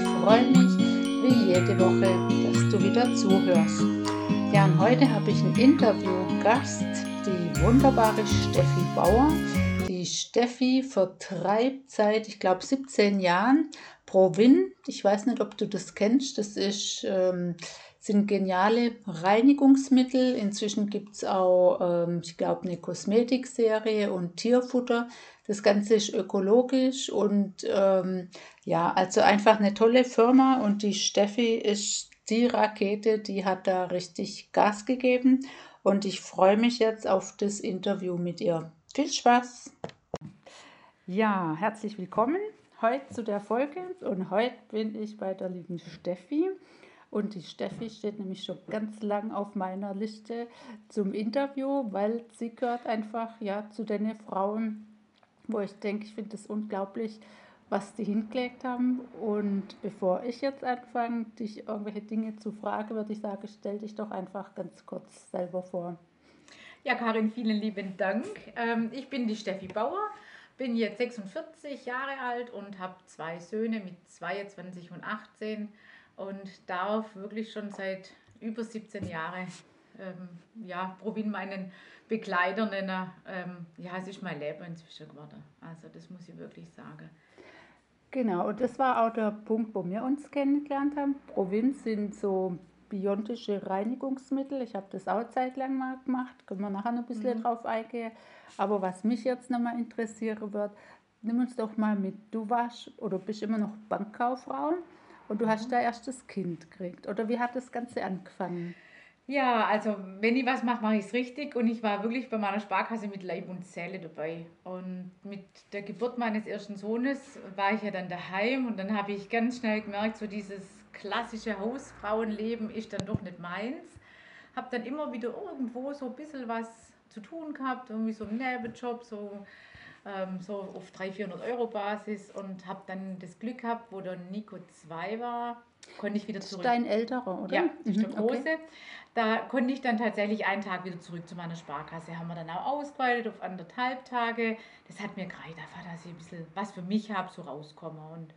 ich freue mich wie jede Woche, dass du wieder zuhörst. Ja, und heute habe ich einen Interviewgast, die wunderbare Steffi Bauer. Die Steffi vertreibt seit, ich glaube, 17 Jahren Provin. Ich weiß nicht, ob du das kennst. Das ist ähm, sind geniale Reinigungsmittel. Inzwischen gibt es auch, ähm, ich glaube, eine Kosmetikserie und Tierfutter. Das Ganze ist ökologisch und ähm, ja, also einfach eine tolle Firma und die Steffi ist die Rakete, die hat da richtig Gas gegeben und ich freue mich jetzt auf das Interview mit ihr. Viel Spaß! Ja, herzlich willkommen heute zu der Folge und heute bin ich bei der lieben Steffi. Und die Steffi steht nämlich schon ganz lang auf meiner Liste zum Interview, weil sie gehört einfach ja zu den Frauen, wo ich denke, ich finde es unglaublich, was die hingelegt haben. Und bevor ich jetzt anfange, dich irgendwelche Dinge zu fragen, würde ich sagen, stell dich doch einfach ganz kurz selber vor. Ja, Karin, vielen lieben Dank. Ähm, ich bin die Steffi Bauer, bin jetzt 46 Jahre alt und habe zwei Söhne mit 22 und 18 und darf wirklich schon seit über 17 Jahren ähm, ja, Provin meinen Begleiter nennen. Ähm, ja, es ist mein Leben inzwischen geworden. Also das muss ich wirklich sagen. Genau, und das war auch der Punkt, wo wir uns kennengelernt haben. Provin sind so biontische Reinigungsmittel. Ich habe das auch zeitlang mal gemacht, können wir nachher noch ein bisschen mhm. drauf eingehen. Aber was mich jetzt nochmal interessieren wird, nimm uns doch mal mit. Du warst oder bist immer noch Bankkauffrau. Und du hast mhm. dein erstes Kind gekriegt. Oder wie hat das Ganze angefangen? Ja, also wenn ich was mache, mache ich es richtig. Und ich war wirklich bei meiner Sparkasse mit Leib und Seele dabei. Und mit der Geburt meines ersten Sohnes war ich ja dann daheim. Und dann habe ich ganz schnell gemerkt, so dieses klassische Hausfrauenleben ist dann doch nicht meins. Habe dann immer wieder irgendwo so ein bisschen was zu tun gehabt, irgendwie so einen Nebenjob, so ähm, so auf 300, 400 Euro Basis und habe dann das Glück gehabt, wo der Nico 2 war, konnte ich wieder zurück. Dein älterer, oder? Ja, das ist der mhm, große. Okay. Da konnte ich dann tatsächlich einen Tag wieder zurück zu meiner Sparkasse. Haben wir dann auch ausgeweitet auf anderthalb Tage. Das hat mir gereicht, einfach, dass ich ein bisschen was für mich habe, so rauskomme. Und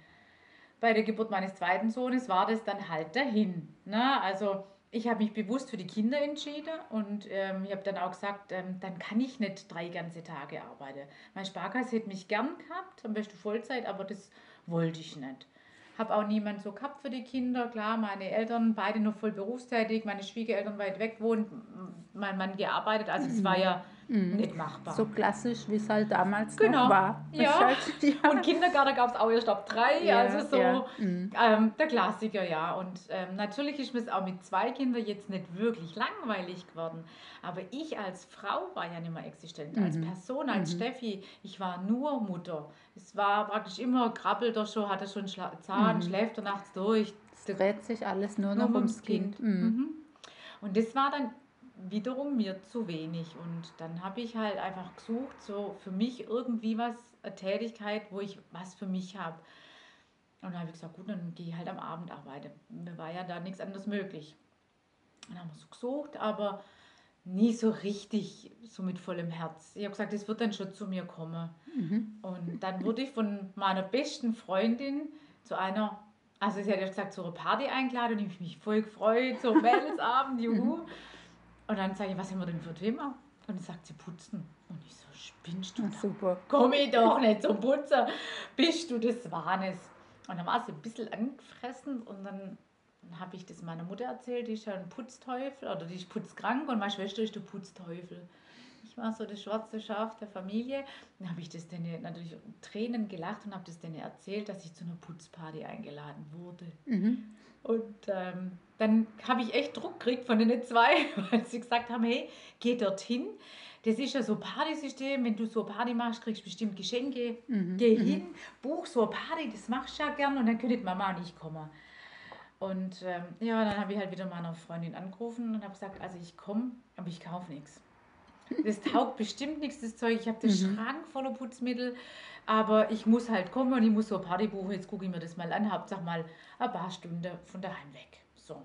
bei der Geburt meines zweiten Sohnes war das dann halt dahin. Ne? Also ich habe mich bewusst für die Kinder entschieden und ähm, ich habe dann auch gesagt, ähm, dann kann ich nicht drei ganze Tage arbeiten. Mein Sparkasse hätte mich gern gehabt, am besten Vollzeit, aber das wollte ich nicht. Habe auch niemand so gehabt für die Kinder. Klar, meine Eltern beide noch voll berufstätig, meine Schwiegereltern weit weg wohnen, mein Mann gearbeitet. Also das war ja mhm. nicht machbar. So klassisch, wie es halt damals genau. noch war. Ja. Halt, ja. Und Kindergarten gab es auch erst ab drei. Ja, also so ja. mhm. ähm, der Klassiker, ja. Und ähm, natürlich ist mir auch mit zwei Kindern jetzt nicht wirklich langweilig geworden. Aber ich als Frau war ja nicht mehr existent. Mhm. Als Person, als mhm. Steffi, ich war nur Mutter. Es war praktisch immer, krabbelt er schon, hat er schon Schla Zahn, mhm. schläft er nachts durch. Es dreht sich alles nur noch ums Kind. kind. Mhm. Und das war dann wiederum mir zu wenig. Und dann habe ich halt einfach gesucht, so für mich irgendwie was, eine Tätigkeit, wo ich was für mich habe. Und dann habe ich gesagt, gut, dann gehe ich halt am Abend arbeiten. Mir war ja da nichts anderes möglich. Dann haben wir so gesucht, aber nie so richtig, so mit vollem Herz. Ich habe gesagt, es wird dann schon zu mir kommen. Mhm. Und dann wurde ich von meiner besten Freundin zu einer, also sie hat ja gesagt, zu einer Party eingeladen und ich mich voll gefreut, so Mädelsabend, juhu. Und dann sage ich, was haben wir denn für ein Thema? Und dann sagt sie, putzen. Und ich so, spinnst du? Ach, super. Komm ich doch nicht zum Putzen. Bist du des Wahnes? Und dann war sie ein bisschen angefressen und dann habe ich das meiner Mutter erzählt, die ist ja ein Putzteufel oder die ist putzkrank und meine Schwester ist der Putzteufel. Ich war so das schwarze Schaf der Familie. Dann habe ich das denen natürlich Tränen gelacht und habe das denen erzählt, dass ich zu einer Putzparty eingeladen wurde. Mhm. Und ähm, dann habe ich echt Druck gekriegt von den zwei, weil sie gesagt haben, hey, geh dorthin. Das ist ja so ein Partysystem, wenn du so eine Party machst, kriegst du bestimmt Geschenke. Mhm. Geh mhm. hin, buch so eine Party, das machst du ja gern und dann könnte Mama nicht kommen. Und ähm, ja, dann habe ich halt wieder meiner Freundin angerufen und habe gesagt, also ich komme, aber ich kaufe nichts. Das taugt bestimmt nichts, das Zeug. Ich habe den mhm. Schrank voller Putzmittel, aber ich muss halt kommen und ich muss so eine Party buchen. Jetzt gucke ich mir das mal an, Hauptsache mal ein paar Stunden von daheim weg. So.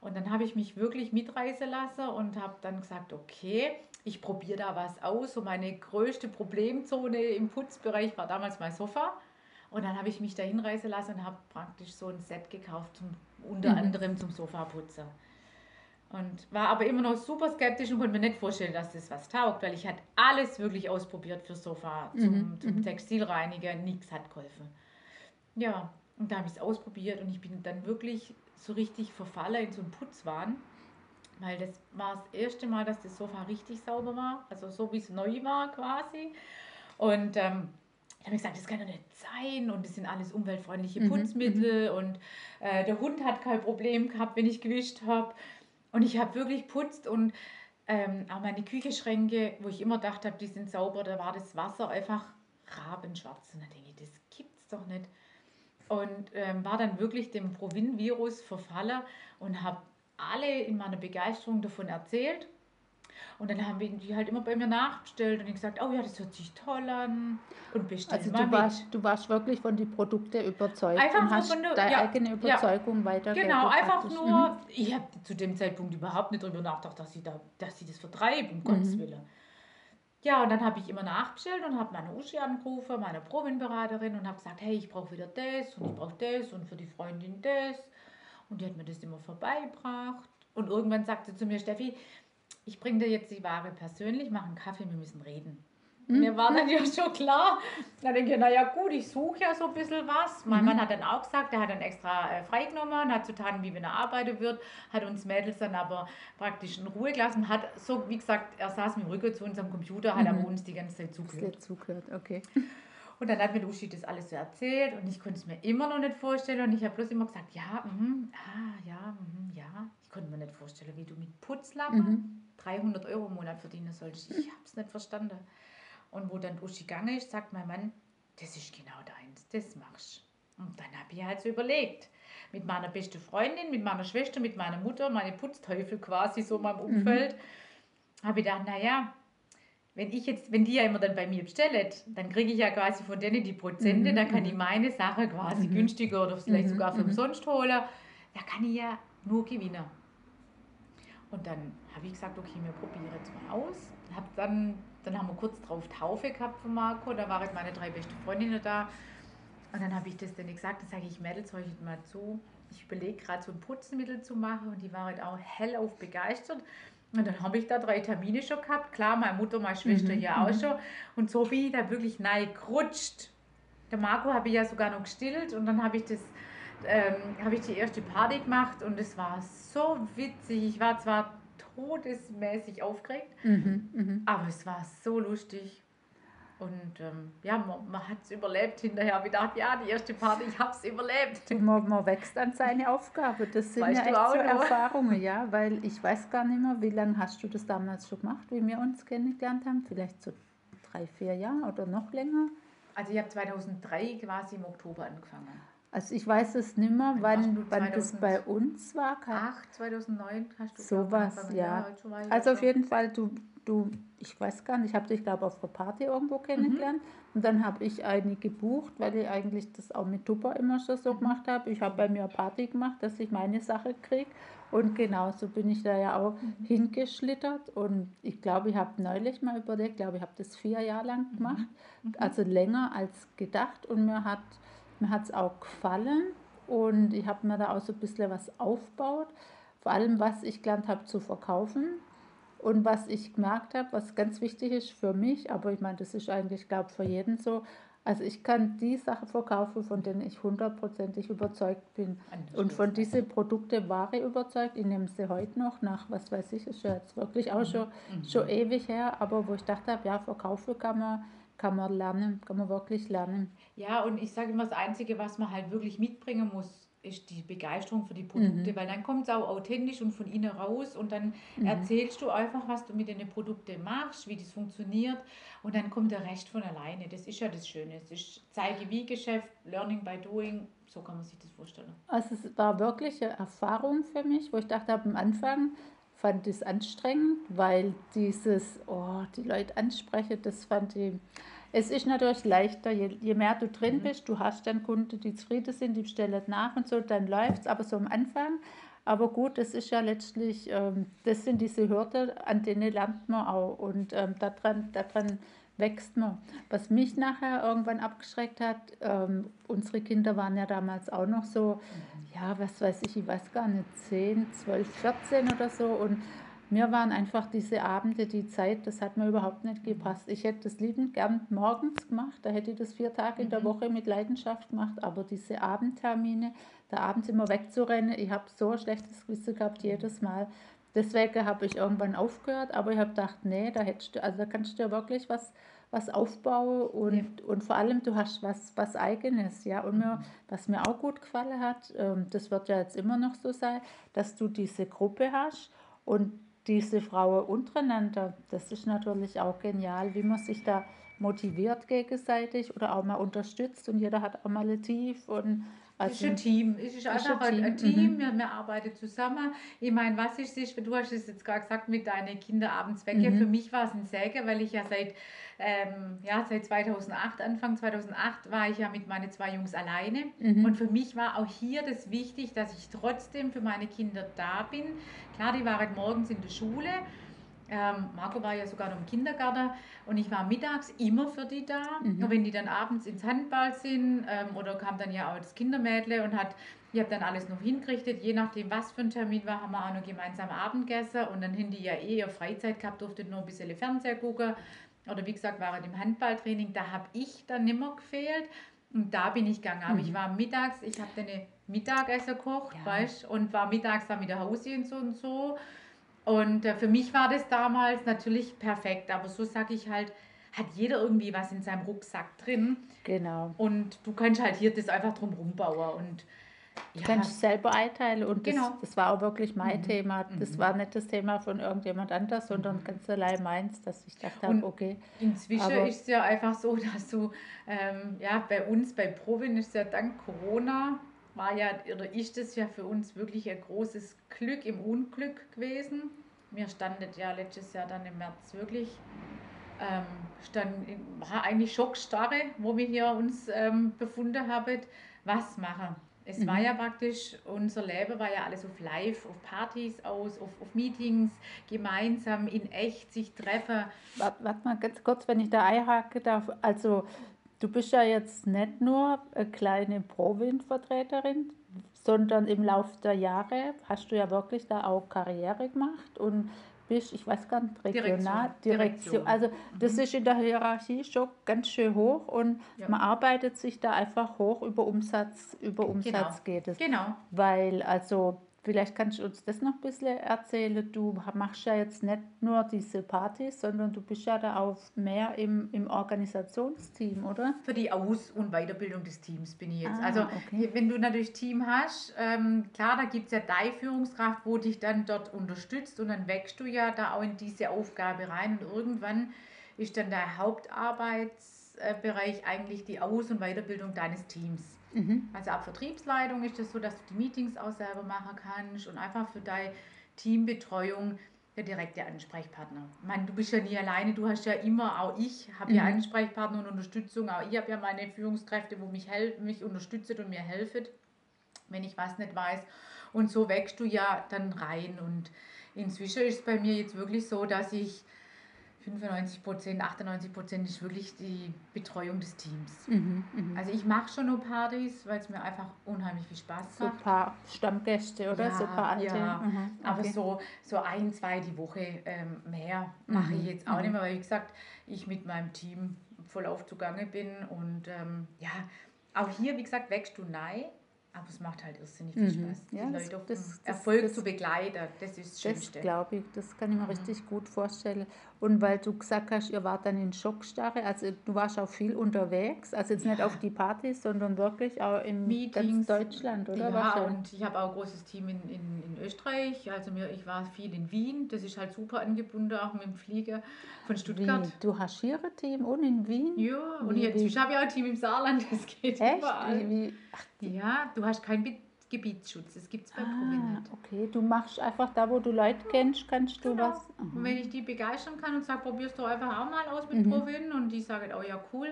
Und dann habe ich mich wirklich mitreißen lassen und habe dann gesagt, okay, ich probiere da was aus. So meine größte Problemzone im Putzbereich war damals mein Sofa. Und dann habe ich mich da hinreißen lassen und habe praktisch so ein Set gekauft, zum, unter Mhm. anderem zum Sofaputzen. Und war aber immer noch super skeptisch und konnte mir nicht vorstellen, dass das was taugt, weil ich hatte alles wirklich ausprobiert für Sofa, zum, Mhm, zum mhm. Textilreiniger, nichts hat geholfen. Ja, und da habe ich es ausprobiert und ich bin dann wirklich so richtig verfallen in so einen Putzwahn, weil das war das erste Mal, dass das Sofa richtig sauber war, also so wie es neu war quasi. Und ähm, ich habe gesagt, das kann doch nicht sein und das sind alles umweltfreundliche Mhm, Putzmittel und äh, der Hund hat kein Problem gehabt, wenn ich gewischt habe. Und ich habe wirklich putzt und ähm, auch meine Küchenschränke, wo ich immer gedacht habe, die sind sauber, da war das Wasser einfach rabenschwarz. Und da denke ich, das gibt's doch nicht. Und ähm, war dann wirklich dem Provin-Virus verfallen und habe alle in meiner Begeisterung davon erzählt. Und dann haben wir die halt immer bei mir nachbestellt und ich gesagt, oh ja, das hört sich toll an und bestell Also mal du mit. warst, du warst wirklich von den Produkten überzeugt Einfach und nur hast von der- deine ja, eigene ja. Überzeugung weitergegeben. Genau, einfach praktisch. nur, ich habe zu dem Zeitpunkt überhaupt nicht darüber nachgedacht, dass sie, da, dass sie das vertreiben, um Gottes Mhm. Willen. Ja, und dann habe ich immer nachbestellt und habe meine Uschi angerufen, meine Provin-Beraterin und habe gesagt, hey, ich brauche wieder das und ich brauche das und für die Freundin das. Und die hat mir das immer vorbeigebracht. Und irgendwann sagte sie zu mir, Steffi, ich bringe dir jetzt die Ware persönlich, mach einen Kaffee, wir müssen reden. Mhm. Mir war dann ja schon klar. Dann denke ich, naja gut, ich suche ja so ein bisschen was. Mein Mhm. Mann hat dann auch gesagt, er hat dann extra äh, freigenommen hat so getan, wie wenn er arbeiten wird, hat uns Mädels dann aber praktisch in Ruhe gelassen, hat so, wie gesagt, er saß mit dem Rücken zu unserem Computer, hat aber Mhm. uns die ganze Zeit zugehört. dir zugehört, okay. Und dann hat mir die Uschi das alles so erzählt und ich konnte es mir immer noch nicht vorstellen und ich habe bloß immer gesagt, ja, mhm, ah, ja, mhm, ja. Ich konnte mir nicht vorstellen, wie du mit Putzlappen Mhm. 300 Euro im Monat verdienen solltest. Ich habe es nicht verstanden. Und wo dann Uschi gegangen ist, sagt mein Mann, das ist genau deins, das machst. Und dann habe ich halt so überlegt, mit meiner besten Freundin, mit meiner Schwester, mit meiner Mutter, meine Putzteufel quasi so in meinem Umfeld, habe ich gedacht, naja, wenn ich jetzt, wenn die ja immer dann bei mir bestellen, dann kriege ich ja quasi von denen die Prozente, Mhm, dann kann mhm. ich meine Sache quasi Mhm. günstiger oder vielleicht Mhm, sogar für mhm. umsonst holen. Da kann ich ja nur gewinnen. Und dann habe ich gesagt, okay, wir probieren jetzt mal aus. Hab dann, dann haben wir kurz drauf Taufe gehabt von Marco, da waren meine drei besten Freundinnen da. Und dann habe ich das denen gesagt, dann sage ich, Mädels, hört mal zu. Ich überlege gerade so ein Putzmittel zu machen und die waren auch hellauf begeistert. Und dann habe ich da drei Termine schon gehabt. Klar, meine Mutter, meine Schwester Mhm, ja auch mhm. schon. Und so bin ich da wirklich nein gerutscht. Der Marco habe ich ja sogar noch gestillt und dann habe ich das, ähm, habe ich die erste Party gemacht und es war so witzig. Ich war zwar todesmäßig aufgeregt, Mhm. Mhm. aber es war so lustig. Und ähm, ja, man, man hat es überlebt hinterher. Ich dachte, ja, die erste Party, ich habe es überlebt. Man, man wächst an seine Aufgabe. Das sind Weißt ja echt auch so? Erfahrungen, ja, weil ich weiß gar nicht mehr, wie lange hast du das damals schon gemacht, wie wir uns kennengelernt haben? Vielleicht so drei, vier Jahre oder noch länger? Also ich habe 2003 quasi im Oktober angefangen. Also ich weiß es nicht mehr, Wann wann, das 2000? bei uns war. Ach, 2009 hast du Sowas, ja. Also auf so. jeden Fall, du, du, ich weiß gar nicht, ich habe dich, glaube ich, auf der Party irgendwo kennengelernt. Und dann habe ich eine gebucht, weil ich eigentlich das auch mit Tupper immer schon so Mhm. gemacht habe. Ich habe bei mir eine Party gemacht, dass ich meine Sache kriege. Und genauso bin ich da ja auch Mhm. hingeschlittert. Und ich glaube, ich habe neulich mal überlegt, ich glaube, ich habe das vier Jahre lang gemacht. Mhm. Also länger als gedacht. Und mir hat mir es auch gefallen. Und ich habe mir da auch so ein bisschen was aufgebaut. Vor allem, was ich gelernt habe zu verkaufen. Und was ich gemerkt habe, was ganz wichtig ist für mich, aber ich meine, das ist eigentlich, glaube für jeden so, also ich kann die Sachen verkaufen, von denen ich hundertprozentig überzeugt bin. Und von diesen Produkten war ich überzeugt. Ich nehme sie heute noch nach, was weiß ich, ist ja jetzt wirklich auch schon, Mhm. schon ewig her, aber wo ich dachte, ja, verkaufen kann man, kann man lernen, kann man wirklich lernen. Ja, und ich sage immer, das Einzige, was man halt wirklich mitbringen muss, ist die Begeisterung für die Produkte, Mhm. weil dann kommt es auch authentisch und von innen raus und dann Mhm. erzählst du einfach, was du mit den Produkten machst, wie das funktioniert und dann kommt der Rest von alleine. Das ist ja das Schöne. Es ist Zeige-wie-Geschäft, Learning by Doing, so kann man sich das vorstellen. Also es war wirklich eine Erfahrung für mich, wo ich dachte, am Anfang fand ich es anstrengend, weil dieses, oh, die Leute ansprechen, das fand ich, es ist natürlich leichter, je, je mehr du drin Mhm. bist, du hast dann Kunden, die zufrieden sind, die bestellen nach und so, dann läuft es, aber so am Anfang, Aber gut, das ist ja letztlich, ähm, das sind diese Hürden, an denen lernt man auch und ähm, daran, daran wächst man. Was mich nachher irgendwann abgeschreckt hat, ähm, unsere Kinder waren ja damals auch noch so, ja, was weiß ich, ich weiß gar nicht, 10, 12, 14 oder so und mir waren einfach diese Abende, die Zeit, das hat mir überhaupt nicht gepasst. Ich hätte das liebend gern morgens gemacht, da hätte ich das vier Tage in der mhm. Woche mit Leidenschaft gemacht, aber diese Abendtermine, da abends immer wegzurennen, ich habe so ein schlechtes Gewissen gehabt jedes Mal. Deswegen habe ich irgendwann aufgehört, aber ich habe gedacht, nee, da hättest du, also da kannst du ja wirklich was, was aufbauen und, ja. und vor allem du hast was, was Eigenes, ja. Und mir, was mir auch gut gefallen hat, ähm, das wird ja jetzt immer noch so sein, dass du diese Gruppe hast und diese Frauen untereinander, das ist natürlich auch genial, wie man sich da motiviert gegenseitig oder auch mal unterstützt und jeder hat auch mal ein Tief und also, es ist ein Team. Es ist einfach ein Team. Ein Team. Mhm. Wir, wir, arbeiten zusammen. Ich meine, was ist es, du hast es jetzt gerade gesagt mit deinen Kinder abends weg. Mhm. Für mich war es ein Säge, weil ich ja seit, ähm, ja, seit 2008, Anfang 2008, war ich ja mit meinen zwei Jungs alleine. Mhm. Und für mich war auch hier das wichtig, dass ich trotzdem für meine Kinder da bin. Klar, die waren morgens in der Schule. Ähm, Marco war ja sogar noch im Kindergarten und ich war mittags immer für die da. Mhm. Und wenn die dann abends ins Handball sind ähm, oder kam dann ja auch das Kindermädle und hat, ich habe dann alles noch hingerichtet, je nachdem was für ein Termin war, haben wir auch noch gemeinsam Abendessen und dann haben die ja eh ihre Freizeit gehabt, durfte nur ein bisschen Fernseher gucken oder wie gesagt, waren im Handballtraining, da habe ich dann nimmer gefehlt. Und da bin ich gegangen. Aber mhm. ich war mittags, ich habe dann eine Mittagessen gekocht, ja. weißt und war mittags da mit der Hausi und so und so. Und äh, für mich war das damals natürlich perfekt, aber so sage ich halt, hat jeder irgendwie was in seinem Rucksack drin. Genau. Und du kannst halt hier das einfach drum rumbauen und ja. Du kannst selber einteilen und genau. das, das war auch wirklich mein mhm. Thema. Das mhm. war nicht das Thema von irgendjemand anders, sondern mhm. ganz allein meins, dass ich dachte, und okay. Inzwischen ist es ja einfach so, dass du, ähm, ja, bei uns, bei Provin ist ja dank Corona war ja, oder ist es ja für uns wirklich ein großes Glück im Unglück gewesen. Mir standet ja letztes Jahr dann im März wirklich, ähm, stand, war eigentlich Schockstarre, wo wir hier uns ähm, befunden haben, was machen. Es mhm. war ja praktisch, unser Leben war ja alles auf Live, auf Partys aus, auf, auf Meetings, gemeinsam in echt sich treffen. Warte, warte mal ganz kurz, wenn ich da einhaken darf. Also Du bist ja jetzt nicht nur eine kleine Pro-Wind-Vertreterin, sondern im Laufe der Jahre hast du ja wirklich da auch Karriere gemacht und bist, ich weiß gar nicht, regional, Direktion. Direktion. Also das mhm. ist in der Hierarchie schon ganz schön hoch und ja. man arbeitet sich da einfach hoch über Umsatz, über genau. Umsatz genau. geht es. Genau. Weil also Vielleicht kannst du uns das noch ein bisschen erzählen. Du machst ja jetzt nicht nur diese Partys, sondern du bist ja da auch mehr im, im Organisationsteam, oder? Für die Aus- und Weiterbildung des Teams bin ich jetzt. Ah, also okay. wenn du natürlich Team hast, ähm, klar, da gibt es ja deine Führungskraft, wo dich dann dort unterstützt und dann wächst du ja da auch in diese Aufgabe rein und irgendwann ist dann der Hauptarbeitsbereich eigentlich die Aus- und Weiterbildung deines Teams. Mhm. Also ab Vertriebsleitung ist es das so, dass du die Meetings auch selber machen kannst und einfach für deine Teambetreuung der direkte Ansprechpartner. Ich meine, du bist ja nie alleine, du hast ja immer, auch ich habe mhm. ja Ansprechpartner und Unterstützung, auch ich habe ja meine Führungskräfte, wo mich, mich unterstützen und mir helfen, wenn ich was nicht weiß. Und so wächst du ja dann rein. Und inzwischen ist es bei mir jetzt wirklich so, dass ich 95 Prozent, 98 Prozent ist wirklich die Betreuung des Teams. Mhm, mh. Also ich mache schon nur Partys, weil es mir einfach unheimlich viel Spaß macht. So ein paar Stammgäste oder ja, so ein paar alte. Ja. Mhm, okay. Aber so, so ein, zwei die Woche ähm, mehr mache mhm, ich jetzt auch mhm. nicht mehr, weil wie gesagt, ich mit meinem Team voll auf zugange bin und ähm, ja, auch hier, wie gesagt, wächst du nein aber es macht halt irrsinnig viel mhm. Spaß, ja, die Leute auf das, Erfolg das, zu begleiten. Das ist das Schönste. Das glaube ich, das kann ich mir mhm. richtig gut vorstellen. Und weil du gesagt hast, ihr wart dann in Schockstarre, also du warst auch viel unterwegs, also jetzt ja. nicht auf die Partys, sondern wirklich auch in Meetings. ganz Deutschland, oder? Ja, und ich habe auch ein großes Team in, in, in Österreich, also mir, ich war viel in Wien, das ist halt super angebunden, auch mit dem Flieger von Stuttgart. Wie? Du hast hier ein Team und in Wien? Ja, und wie, ich, ich habe ja auch ein Team im Saarland, das geht Echt? überall. Wie, ach, ja, du hast keinen Gebietsschutz. Das gibt es bei ah, Okay, du machst einfach da, wo du Leute kennst, kannst du genau. was. Mhm. Und wenn ich die begeistern kann und sage, probierst du einfach auch mal aus mit mhm. Provin und die sagen, oh ja, cool,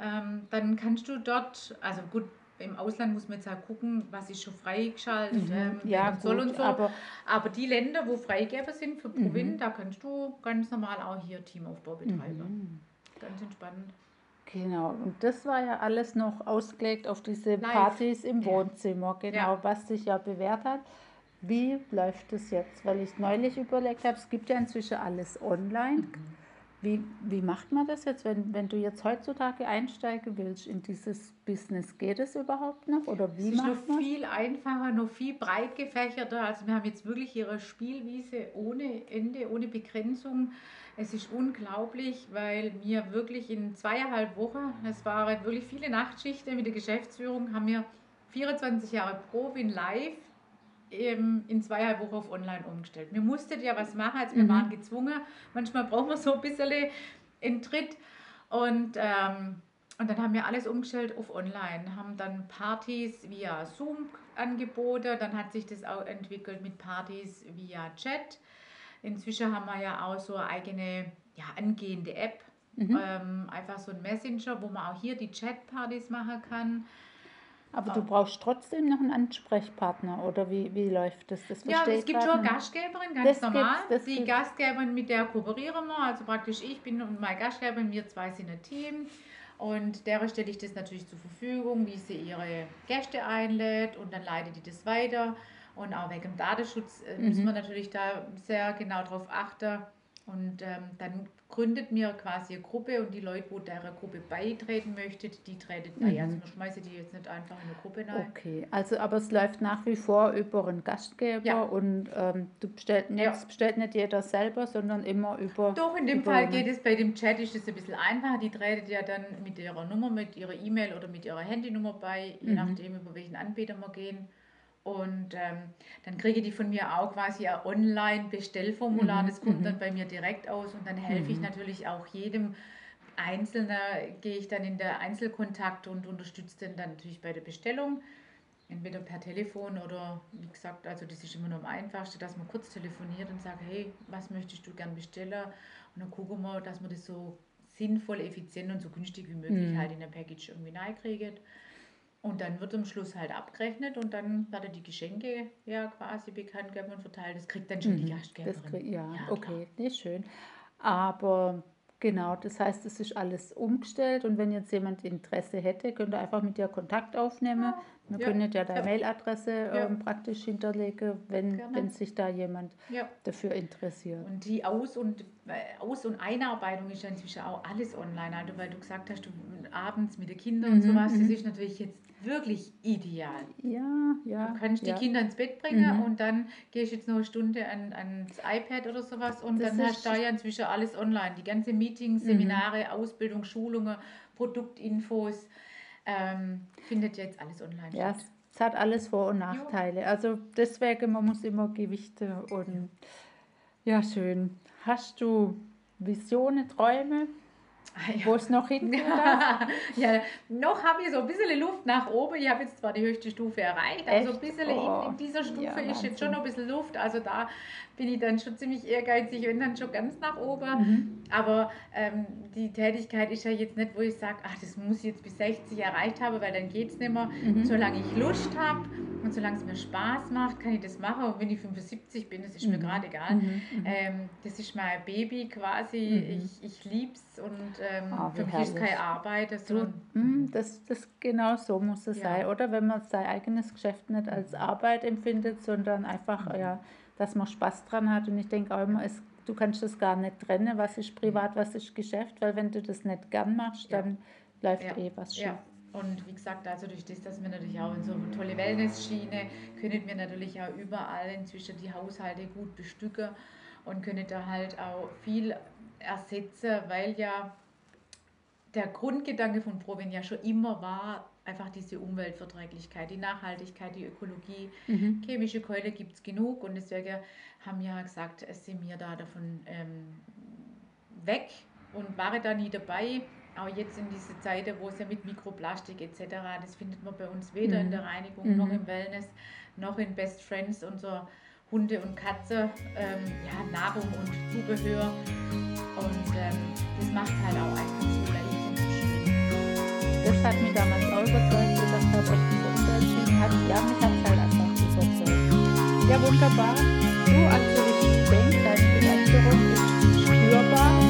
ähm, dann kannst du dort, also gut, im Ausland muss man jetzt halt gucken, was ist schon freigeschaltet, Mhm. ähm, Ja, Zoll gut, und so. aber- Aber die Länder, wo Freigeber sind für Provin, Mhm. da kannst du ganz normal auch hier Teamaufbau betreiben. Mhm. Ganz entspannt. Genau, und das war ja alles noch ausgelegt auf diese Live. Partys im Ja. Wohnzimmer, genau, Ja. was sich ja bewährt hat. Wie läuft es jetzt? Weil ich neulich überlegt habe, es gibt ja inzwischen alles online. Mhm. Wie, wie macht man das jetzt, wenn, wenn du jetzt heutzutage einsteigen willst in dieses Business? Geht es überhaupt noch? Oder Es wie ist noch man viel einfacher, noch viel breit gefächerter. Also wir haben jetzt wirklich ihre Spielwiese ohne Ende, ohne Begrenzung. Es ist unglaublich, weil wir wirklich in zweieinhalb Wochen, es waren wirklich viele Nachtschichten mit der Geschäftsführung, haben wir 24 Jahre Provin live in zweieinhalb Wochen auf online umgestellt. Wir mussten ja was machen, also wir Mhm. waren gezwungen. Manchmal brauchen wir so ein bisschen einen Tritt. Und, ähm, und dann haben wir alles umgestellt auf online, haben dann Partys via Zoom angeboten, dann hat sich das auch entwickelt mit Partys via Chat. Inzwischen haben wir ja auch so eine eigene ja, angehende App, Mhm. ähm, einfach so ein Messenger, wo man auch hier die Chat-Partys machen kann. Aber du brauchst trotzdem noch einen Ansprechpartner oder wie, wie läuft das? Das Ja, es gibt schon. Gastgeberin, ganz Das normal. gibt's, die gibt's. Gastgeberin, mit der kooperieren wir, also praktisch ich bin und meine Gastgeberin, wir zwei sind ein Team. Und der stelle ich das natürlich zur Verfügung, wie sie ihre Gäste einlädt und dann leitet die das weiter. Und auch wegen dem Datenschutz äh, müssen Mhm. wir natürlich da sehr genau drauf achten. Und ähm, dann gründet mir quasi eine Gruppe und die Leute, wo der Gruppe beitreten möchten, die treten bei. Mhm. Also wir schmeißen die jetzt nicht einfach in eine Gruppe rein. Okay, also aber es läuft nach wie vor über einen Gastgeber Ja. und ähm, du bestellst nicht, Ja. bestellt nicht jeder selber, sondern immer über. Doch, in dem Fall geht es bei dem Chat ist es ein bisschen einfacher. Die tretet ja dann mit ihrer Nummer, mit ihrer E-Mail oder mit ihrer Handynummer bei, je Mhm. nachdem, über welchen Anbieter wir gehen. Und ähm, dann kriege die von mir auch quasi ein Online-Bestellformular. Mhm, Das kommt mhm. dann bei mir direkt aus und dann helfe ich Mhm. natürlich auch jedem Einzelner, gehe ich dann in der Einzelkontakt und unterstütze den dann natürlich bei der Bestellung. Entweder per Telefon oder wie gesagt, also das ist immer noch am einfachsten, dass man kurz telefoniert und sagt, hey, was möchtest du gern bestellen? Und dann gucken wir, dass man das so sinnvoll, effizient und so günstig wie möglich Mhm. halt in der Package irgendwie reinkriegt. Und dann wird am Schluss halt abgerechnet und dann werden die Geschenke ja quasi bekannt gegeben und verteilt. Das kriegt dann schon die Mhm, Gastgeberin. Das, krieg- ja, Ja, okay, nicht schön. Aber genau, das heißt, es ist alles umgestellt und wenn jetzt jemand Interesse hätte, könnte einfach mit dir Kontakt aufnehmen. Wir Ja, können ja deine ja. Mailadresse Ja. ähm, praktisch hinterlegen, wenn, Gerne. wenn sich da jemand Ja. dafür interessiert. Und die Aus- und, äh, Aus- und Einarbeitung ist ja inzwischen auch alles online. Also, weil du gesagt hast, du abends mit den Kindern und Mhm, sowas, das mhm. ist natürlich jetzt wirklich ideal. Ja, ja. Du kannst die Kinder ins Bett bringen Mhm. und dann gehst jetzt noch eine Stunde an, ans iPad oder sowas und Das dann hast du da ja inzwischen alles online. Die ganze Meetings, Mhm. Seminare, Ausbildung, Schulungen, Produktinfos, ähm, findet jetzt alles online Ja, statt. es, hat alles Vor- und Nachteile. Also deswegen, man muss immer Gewichte und ja, schön. Hast du Visionen, Träume, ja. wo es noch hingeht? ja, noch habe ich so ein bisschen Luft nach oben. Ich habe jetzt zwar die höchste Stufe erreicht, aber so ein bisschen Oh, in, in dieser Stufe ja, ist jetzt schon noch ein bisschen Luft. Also da bin ich dann schon ziemlich ehrgeizig, wenn dann schon ganz nach oben. Mhm. Aber ähm, die Tätigkeit ist ja jetzt nicht, wo ich sage, ach, das muss ich jetzt bis 60 erreicht haben, weil dann geht es nicht mehr. Mhm. Solange ich Lust habe und solange es mir Spaß macht, kann ich das machen. Und wenn ich 75 bin, das ist mir Mhm. gerade egal. Mhm, mhm. Ähm, das ist mein Baby quasi. Mhm. Ich, ich liebe es und ähm, wie für mich ist keine Arbeit. Du, sondern mm, das, das genau so muss es Ja. sein, oder? Wenn man sein eigenes Geschäft nicht als Arbeit empfindet, sondern einfach, Mhm. ja, dass man Spaß dran hat. Und ich denke auch immer, es, du kannst das gar nicht trennen, was ist privat, was ist Geschäft, weil wenn du das nicht gern machst, Ja. dann läuft Ja. eh was schief. Ja, und wie gesagt, also durch das, dass wir natürlich auch in so eine tolle Wellness-Schiene können wir natürlich auch überall inzwischen die Haushalte gut bestücken und können da halt auch viel ersetzen, weil ja der Grundgedanke von Provin ja schon immer war, einfach diese Umweltverträglichkeit, die Nachhaltigkeit, die Ökologie. Mhm. Chemische Keule gibt es genug und deswegen haben wir gesagt, es sind wir da davon ähm, weg und waren da nie dabei. Auch jetzt in diese Zeiten, wo es ja mit Mikroplastik etc., das findet man bei uns weder in Mhm. der Reinigung Mhm. noch im Wellness noch in Best Friends, unser Hunde und Katze, ähm, ja, Nahrung und Zubehör. Und ähm, das macht halt hat mich damals auch überzeugt, dass er sich dazu entschieden hat. Ja, mich hat es halt einfach überzeugt. Ja, wunderbar. Du, also ich denke, deine Begeisterung ist spürbar.